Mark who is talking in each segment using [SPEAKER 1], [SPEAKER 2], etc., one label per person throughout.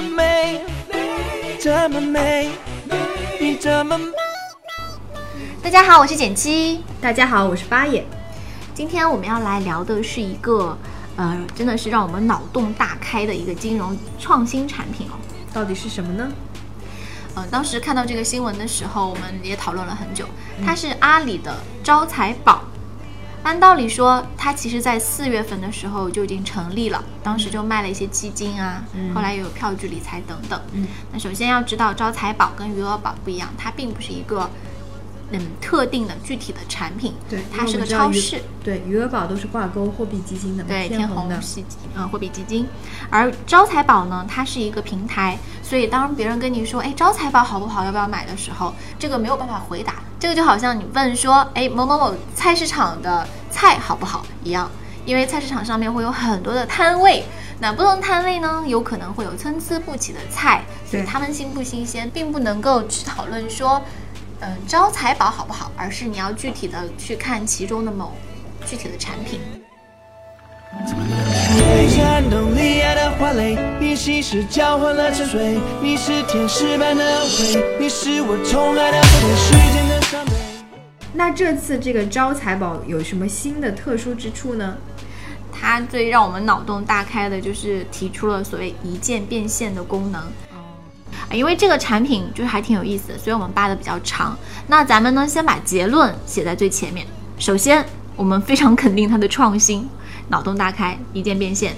[SPEAKER 1] 么美，这么美，你这么美。
[SPEAKER 2] 大家好，我是简七。
[SPEAKER 3] 大家好，我是八爷。
[SPEAKER 2] 今天我们要来聊的是一个，呃，真的是让我们脑洞大开的一个金融创新产品哦。
[SPEAKER 3] 到底是什么呢？
[SPEAKER 2] 呃，当时看到这个新闻的时候，我们也讨论了很久。它是阿里的招财宝。按道理说，它其实在四月份的时候就已经成立了，当时就卖了一些基金啊，后来又有票据理财等等。
[SPEAKER 3] 嗯，
[SPEAKER 2] 那首先要知道，招财宝跟余额宝不一样，它并不是一个嗯特定的具体的产品，
[SPEAKER 3] 对，
[SPEAKER 2] 它是个超市。
[SPEAKER 3] 对，余额宝都是挂钩货币基金的，
[SPEAKER 2] 对，天虹
[SPEAKER 3] 天的。
[SPEAKER 2] 系呃货币基金，而招财宝呢，它是一个平台，所以当别人跟你说，哎，招财宝好不好，要不要买的时候，这个没有办法回答，这个就好像你问说，哎，某某某菜市场的菜好不好一样，因为菜市场上面会有很多的摊位。那不同摊位呢，有可能会有参差不齐的菜，所以
[SPEAKER 3] 对
[SPEAKER 2] 它们新不新鲜，并不能够去讨论说，嗯、招财宝好不好，而是你要具体的去看其中的某具体的产品。
[SPEAKER 1] 你颤动离爱的花蕾，交换了沉睡，你是天使般的美，你是我宠爱的。
[SPEAKER 3] 那这次这个招财宝有什么新的特殊之处呢？
[SPEAKER 2] 它最让我们脑洞大开的就是提出了所谓一键变现的功能。啊因为这个产品就是还挺有意思的，所以我们扒的比较长。那咱们呢，先把结论写在最前面。首先，我们非常肯定它的创新，脑洞大开，一键变现。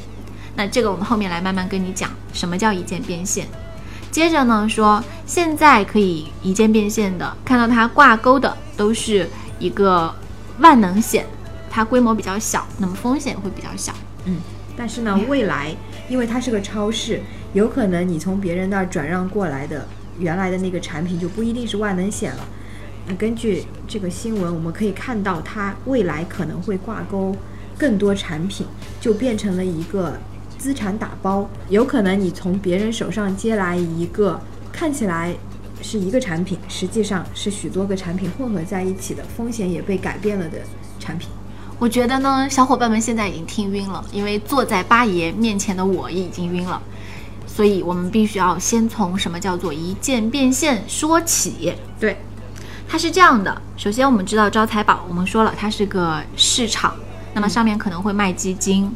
[SPEAKER 2] 那这个我们后面来慢慢跟你讲什么叫一键变现。接着呢，说现在可以一键变现的，看到它挂钩的都是一个万能险，它规模比较小，那么风险会比较小。
[SPEAKER 3] 嗯但是呢，未来因为它是个超市，有可能你从别人那儿转让过来的原来的那个产品就不一定是万能险了。那根据这个新闻，我们可以看到它未来可能会挂钩更多产品，就变成了一个资产打包。有可能你从别人手上接来一个看起来是一个产品，实际上是许多个产品混合在一起的，风险也被改变了的产品。
[SPEAKER 2] 我觉得呢，小伙伴们现在已经听晕了，因为坐在八爷面前的我也已经晕了，所以我们必须要先从什么叫做一键变现说起。
[SPEAKER 3] 对，
[SPEAKER 2] 它是这样的，首先我们知道招财宝，我们说了它是个市场，那么上面可能会卖基金，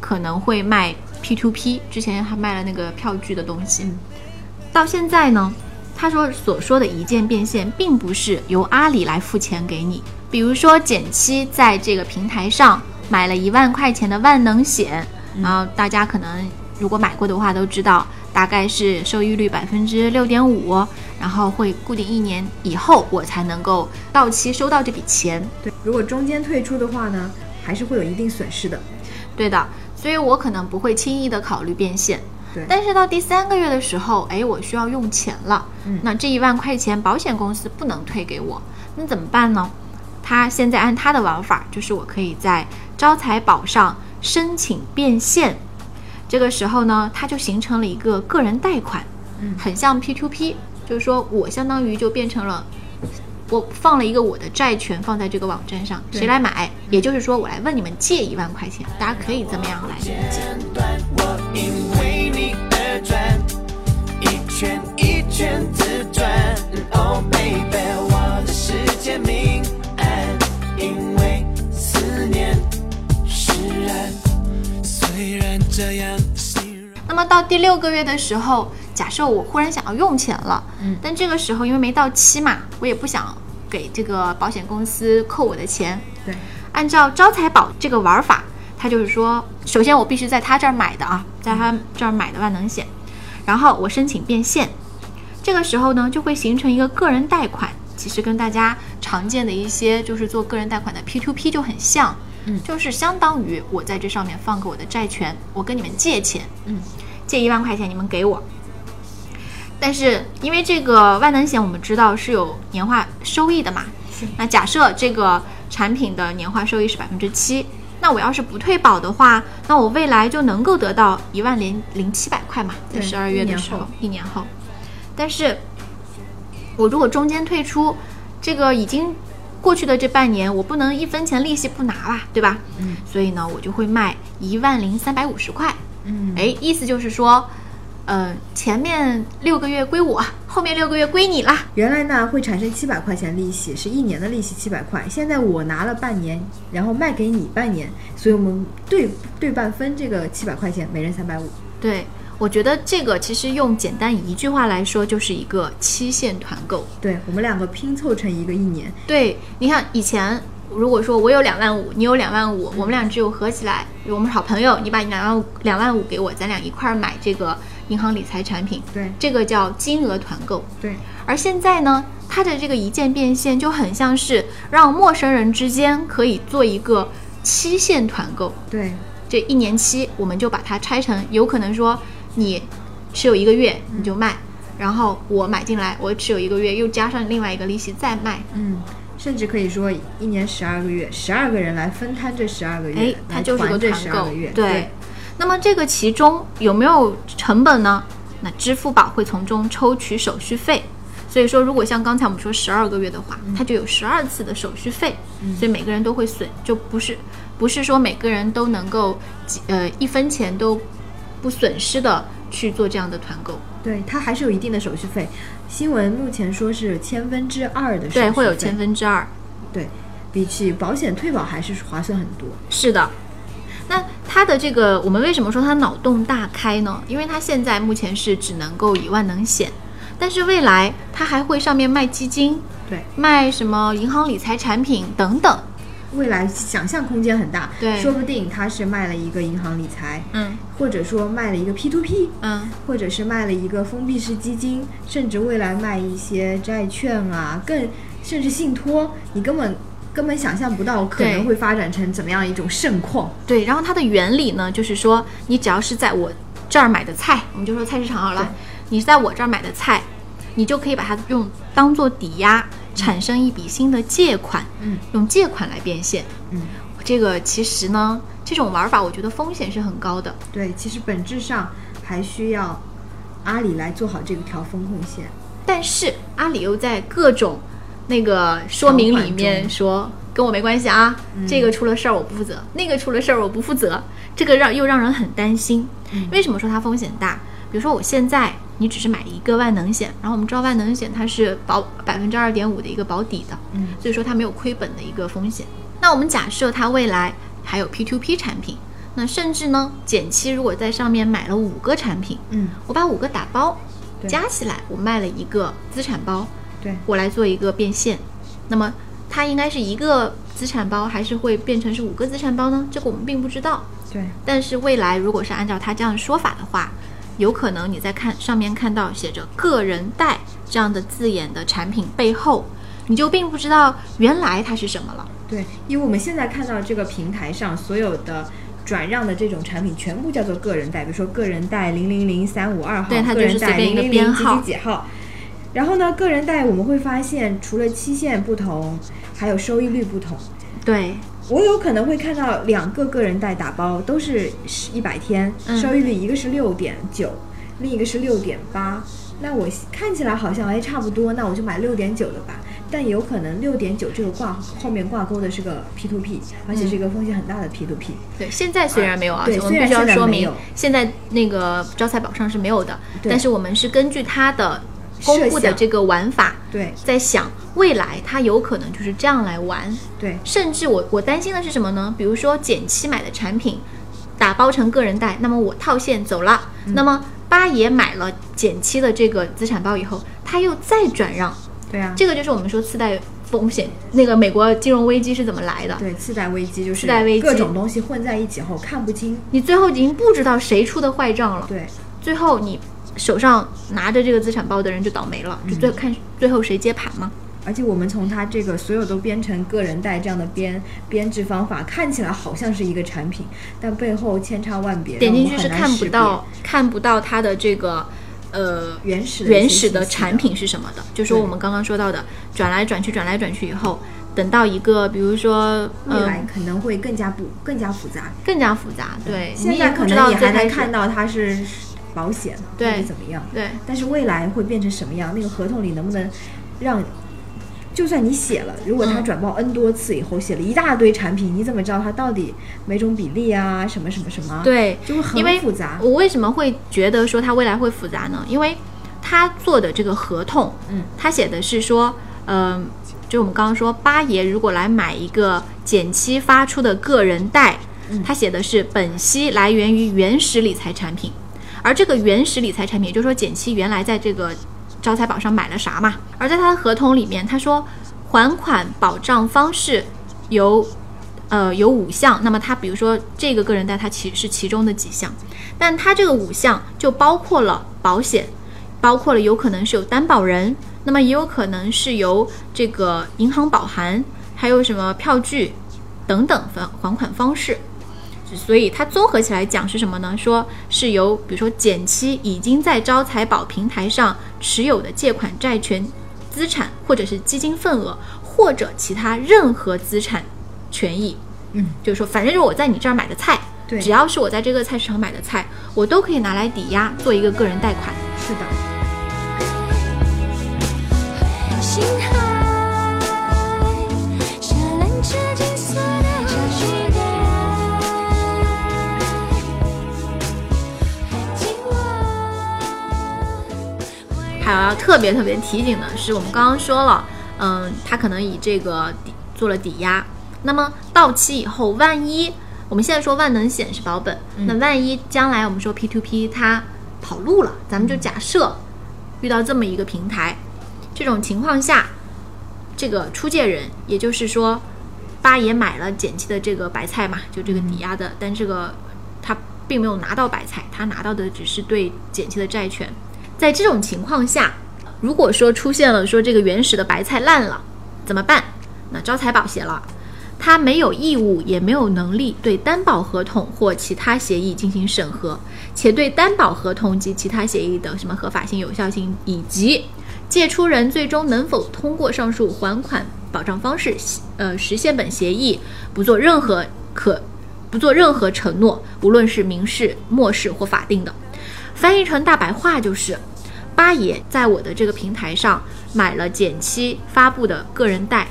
[SPEAKER 2] 可能会卖 P to P，之前还卖了那个票据的东西。到现在呢，他说所说的一键变现，并不是由阿里来付钱给你。比如说减七在这个平台上买了一万块钱的万能险，然后大家可能如果买过的话都知道，大概是收益率百分之六点五，然后会固定一年以后我才能够到期收到这笔钱。
[SPEAKER 3] 对，如果中间退出的话呢，还是会有一定损失的。
[SPEAKER 2] 对的，所以我可能不会轻易的考虑变现。
[SPEAKER 3] 对
[SPEAKER 2] 但是到第三个月的时候，哎，我需要用钱了，
[SPEAKER 3] 嗯
[SPEAKER 2] 那这一万块钱保险公司不能退给我，那怎么办呢？他现在按他的玩法，就是我可以在招财宝上申请变现，这个时候呢，它就形成了一个个人贷款，
[SPEAKER 3] 嗯
[SPEAKER 2] 很像 P to P，就是说我相当于就变成了。我放了一个我的债权放在这个网站上，谁来买？也就是说，我来问你们借一万块钱，大家可以这么样来理解。
[SPEAKER 1] 圈自转。Oh baby，我的世界明暗，因为思念释然。虽然这样。
[SPEAKER 2] 那么到第六个月的时候，假设我忽然想要用钱了，
[SPEAKER 3] 嗯
[SPEAKER 2] 但这个时候因为没到期嘛，我也不想给这个保险公司扣我的钱。
[SPEAKER 3] 对，
[SPEAKER 2] 按照招财宝这个玩法，它就是说，首先我必须在他这儿买的啊，在他这儿买的万能险，然后我申请变现，这个时候呢就会形成一个个人贷款，其实跟大家常见的一些就是做个人贷款的 P to P 就很像。
[SPEAKER 3] 嗯
[SPEAKER 2] 就是相当于我在这上面放个我的债权，我跟你们借钱，
[SPEAKER 3] 嗯，
[SPEAKER 2] 借一万块钱你们给我。但是因为这个万能险我们知道是有年化收益的嘛，那假设这个产品的年化收益是百分之七，那我要是不退保的话，那我未来就能够得到一万零零七百块嘛，在十二月的时候
[SPEAKER 3] 一年后，
[SPEAKER 2] 一年后。但是我如果中间退出，这个已经过去的这半年，我不能一分钱利息不拿吧，对吧？
[SPEAKER 3] 嗯，
[SPEAKER 2] 所以呢，我就会卖一万零三百五十块。
[SPEAKER 3] 嗯，
[SPEAKER 2] 哎，意思就是说，呃，前面六个月归我，后面六个月归你啦。
[SPEAKER 3] 原来呢会产生七百块钱利息，是一年的利息七百块。现在我拿了半年，然后卖给你半年，所以我们对对半分这个七百块钱，每人三百五。
[SPEAKER 2] 对，我觉得这个其实用简单一句话来说，就是一个期限团购。
[SPEAKER 3] 对我们两个拼凑成一个一年，
[SPEAKER 2] 对，你看以前如果说我有两万五，你有两万五，我们俩只有合起来，我们是好朋友，你把你两万五两万五给我，咱俩一块儿买这个银行理财产品，
[SPEAKER 3] 对
[SPEAKER 2] 这个叫金额团购。
[SPEAKER 3] 对
[SPEAKER 2] 而现在呢，它的这个一键变现就很像是让陌生人之间可以做一个期限团购。
[SPEAKER 3] 对
[SPEAKER 2] 这一年期，我们就把它拆成，有可能说你持有一个月你就卖，然后我买进来，我持有一个月，又加上另外一个利息再卖，
[SPEAKER 3] 嗯，甚至可以说一年十二个月，十二个人来分摊这十二个月，
[SPEAKER 2] 哎，它就是个
[SPEAKER 3] 团
[SPEAKER 2] 购
[SPEAKER 3] 十二个月，
[SPEAKER 2] 对。那么这个其中有没有成本呢？那支付宝会从中抽取手续费。所以说，如果像刚才我们说十二个月的话，它就有十二次的手续费，所以每个人都会损，就不是不是说每个人都能够几呃一分钱都不损失的去做这样的团购。
[SPEAKER 3] 对，它还是有一定的手续费。新闻目前说是千分之二的手续费，
[SPEAKER 2] 对，会有千分之二。
[SPEAKER 3] 对，比起保险退保还是划算很多。
[SPEAKER 2] 是的，那它的这个，我们为什么说它脑洞大开呢？因为它现在目前是只能够以万能险，但是未来它还会上面卖基金，
[SPEAKER 3] 对，
[SPEAKER 2] 卖什么银行理财产品等等。
[SPEAKER 3] 未来想象空间很大，
[SPEAKER 2] 对
[SPEAKER 3] 说不定他是卖了一个银行理财，
[SPEAKER 2] 嗯
[SPEAKER 3] 或者说卖了一个 P to P，
[SPEAKER 2] 嗯，
[SPEAKER 3] 或者是卖了一个封闭式基金，甚至未来卖一些债券啊，更甚至信托，你根本根本想象不到可能会发展成怎么样一种盛况。
[SPEAKER 2] 对。然后它的原理呢，就是说你只要是在我这儿买的菜，我们就说菜市场好了，你在我这儿买的菜，你就可以把它用当做抵押，产生一笔新的借款，
[SPEAKER 3] 嗯
[SPEAKER 2] 用借款来变现。
[SPEAKER 3] 嗯，
[SPEAKER 2] 这个其实呢，这种玩法我觉得风险是很高的。
[SPEAKER 3] 对，其实本质上还需要阿里来做好这个调风控线。
[SPEAKER 2] 但是阿里又在各种那个说明里面说，跟我没关系啊，这个出了事儿我不负责，那个出了事儿我不负责，这个让又让人很担心。为什么说它风险大？比如说我现在你只是买一个万能险，然后我们知道万能险它是保百分之二点五的一个保底的，
[SPEAKER 3] 嗯
[SPEAKER 2] 所以说它没有亏本的一个风险。那我们假设它未来还有 P to P 产品，那甚至呢减七，如果在上面买了五个产品，
[SPEAKER 3] 嗯，
[SPEAKER 2] 我把五个打包，加起来我卖了一个资产包，
[SPEAKER 3] 对，
[SPEAKER 2] 我来做一个变现。那么它应该是一个资产包，还是会变成是五个资产包呢？这个我们并不知道。
[SPEAKER 3] 对，
[SPEAKER 2] 但是未来如果是按照他这样的说法的话，有可能你在看上面看到写着“个人贷”这样的字眼的产品背后，你就并不知道原来它是什么了。
[SPEAKER 3] 对，因为我们现在看到这个平台上所有的转让的这种产品，全部叫做个人贷，比如说个人贷零零零三五二号，
[SPEAKER 2] 对它
[SPEAKER 3] 个人贷
[SPEAKER 2] 就是随便一个
[SPEAKER 3] 零零零几
[SPEAKER 2] 编号
[SPEAKER 3] 几几号。然后呢，个人贷我们会发现，除了期限不同，还有收益率不同。
[SPEAKER 2] 对，
[SPEAKER 3] 我有可能会看到两个个人贷打包都是一百天，
[SPEAKER 2] 嗯
[SPEAKER 3] 收益率一个是六点九，另一个是六点八。那我看起来好像哎差不多，那我就买六点九的吧。但有可能六点九这个挂后面挂钩的是个 P to P，而且是一个风险很大的 P to P。
[SPEAKER 2] 对，现在虽然没有啊，
[SPEAKER 3] 对
[SPEAKER 2] 我们必须要说明，现在那个招财宝上是没有的，
[SPEAKER 3] 对
[SPEAKER 2] 但是我们是根据它的公布的这个玩法，
[SPEAKER 3] 对
[SPEAKER 2] 在想未来它有可能就是这样来玩，
[SPEAKER 3] 对
[SPEAKER 2] 甚至我我担心的是什么呢？比如说减七买的产品打包成个人贷，那么我套现走了，
[SPEAKER 3] 嗯
[SPEAKER 2] 那么八爷买了减七的这个资产包以后，他又再转让，
[SPEAKER 3] 对啊，
[SPEAKER 2] 这个就是我们说次贷风险，那个美国金融危机是怎么来的？
[SPEAKER 3] 对次贷危机就是
[SPEAKER 2] 次贷危机
[SPEAKER 3] 各种东西混在一起后看不清。
[SPEAKER 2] 你最后已经不知道谁出的坏账了。
[SPEAKER 3] 对
[SPEAKER 2] 最后你手上拿着这个资产包的人就倒霉了，就最看最后谁接盘嘛。
[SPEAKER 3] 而且我们从它这个所有都编成个人贷这样的编编制方法，看起来好像是一个产品，但背后千差万别，
[SPEAKER 2] 点进去是看不到看不到它的这个呃
[SPEAKER 3] 原始的
[SPEAKER 2] 原始的产品是什么的，就是我们刚刚说到的转来转去转来转去以后，等到一个比如说
[SPEAKER 3] 未
[SPEAKER 2] 呃
[SPEAKER 3] 来可能会更加不更加复杂。
[SPEAKER 2] 更加复杂，对，
[SPEAKER 3] 现在可能你还能看到它是保险或
[SPEAKER 2] 对。
[SPEAKER 3] 怎么样，
[SPEAKER 2] 对
[SPEAKER 3] 但是未来会变成什么样？那个合同里能不能让，就算你写了，如果他
[SPEAKER 2] 嗯
[SPEAKER 3] 转报 N 多次以后，写了一大堆产品，你怎么知道它到底每种比例啊，什么什么什么？，
[SPEAKER 2] 对，
[SPEAKER 3] 就会很复杂。
[SPEAKER 2] 我为什么会觉得说他未来会复杂呢？因为他做的这个合同，
[SPEAKER 3] 嗯，
[SPEAKER 2] 他写的是说，嗯、就我们刚刚说，八爷如果来买一个减期发出的个人贷，
[SPEAKER 3] 嗯
[SPEAKER 2] 他写的是本息来源于原始理财产品，而这个原始理财产品，也就是说减期原来在这个招财宝上买了啥嘛，而在他的合同里面，他说还款保障方式有呃有五项，那么他比如说这个个人贷它其实是其中的几项，但他这个五项就包括了保险，包括了有可能是有担保人，那么也有可能是由这个银行保函，还有什么票据等等还还款方式。所以它综合起来讲是什么呢？说是由比如说减期已经在招财宝平台上持有的借款债权资产，或者是基金份额，或者其他任何资产权益。
[SPEAKER 3] 嗯，
[SPEAKER 2] 就是说，反正就是我在你这儿买的菜，
[SPEAKER 3] 对
[SPEAKER 2] 只要是我在这个菜市场买的菜，我都可以拿来抵押做一个个人贷款。
[SPEAKER 3] 是的，
[SPEAKER 2] 还要特别特别提醒的是，我们刚刚说了，嗯，他可能以这个抵做了抵押，那么到期以后，万一我们现在说万能险是保本，那万一将来我们说 P to P 它跑路了，咱们就假设遇到这么一个平台，这种情况下，这个出借人，也就是说，八爷买了减期的这个白菜嘛，就这个抵押的，但这个他并没有拿到白菜，他拿到的只是对减期的债权。在这种情况下，如果说出现了说这个原始的白菜烂了，怎么办？那招财宝写了，他没有义务也没有能力对担保合同或其他协议进行审核，且对担保合同及其他协议的什么合法性、有效性以及借出人最终能否通过上述还款保障方式，呃，实现本协议，不做任何可不做任何承诺，无论是明示、默示或法定的。翻译成大白话就是，八爷在我的这个平台上买了减期发布的个人贷，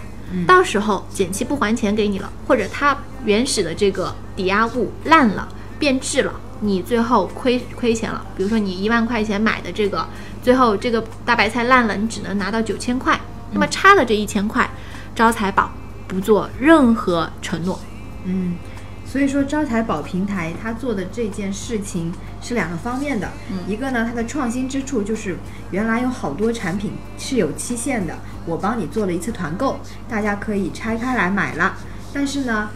[SPEAKER 2] 到时候减期不还钱给你了，或者他原始的这个抵押物烂了变质了，你最后亏亏钱了。比如说你一万块钱买的这个，最后这个大白菜烂了，你只能拿到九千块，那么差的这一千块，招财宝不做任何承诺。
[SPEAKER 3] 嗯，所以说招财宝平台它做的这件事情是两个方面的，一个呢，它的创新之处就是原来有好多产品是有期限的，我帮你做了一次团购，大家可以拆开来买了，但是呢。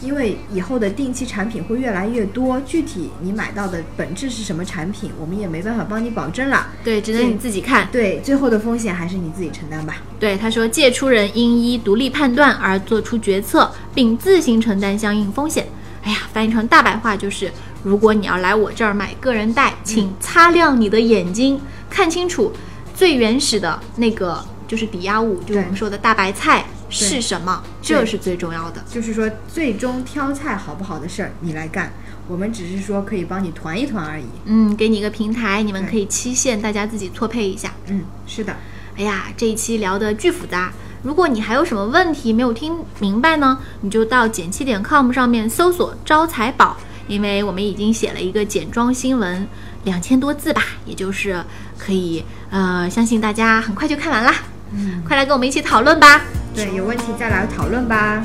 [SPEAKER 3] 因为以后的定期产品会越来越多，具体你买到的本质是什么产品，我们也没办法帮你保证了。
[SPEAKER 2] 对，只能你自己看。
[SPEAKER 3] 对，最后的风险还是你自己承担吧。
[SPEAKER 2] 对，他说，借出人应依独立判断而做出决策，并自行承担相应风险。哎呀，翻译成大白话就是，如果你要来我这儿买个人贷，请擦亮你的眼睛，看清楚最原始的那个就是抵押物，就是我们说的大白菜是什么，这是最重要的。
[SPEAKER 3] 就是说，最终挑菜好不好的事儿你来干，我们只是说可以帮你团一团而已。
[SPEAKER 2] 嗯，给你一个平台，你们可以期限，大家自己错配一下。
[SPEAKER 3] 嗯，是的，
[SPEAKER 2] 哎呀，这一期聊得巨复杂。如果你还有什么问题没有听明白呢，你就到减七点 com 上面搜索“招财宝”，因为我们已经写了一个简装新闻，两千多字吧，也就是可以呃，相信大家很快就看完啦。
[SPEAKER 3] 嗯，
[SPEAKER 2] 快来跟我们一起讨论吧，
[SPEAKER 3] 对，有问题再来讨论吧，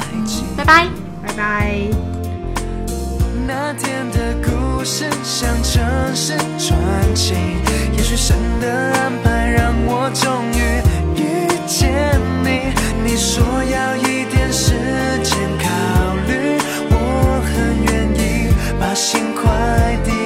[SPEAKER 2] 拜拜。
[SPEAKER 3] 拜拜。
[SPEAKER 1] 那天的故事像城市传奇，也许神的安排让我终于遇见你。你说要一点时间考虑，我很愿意把心快递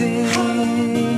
[SPEAKER 1] 定，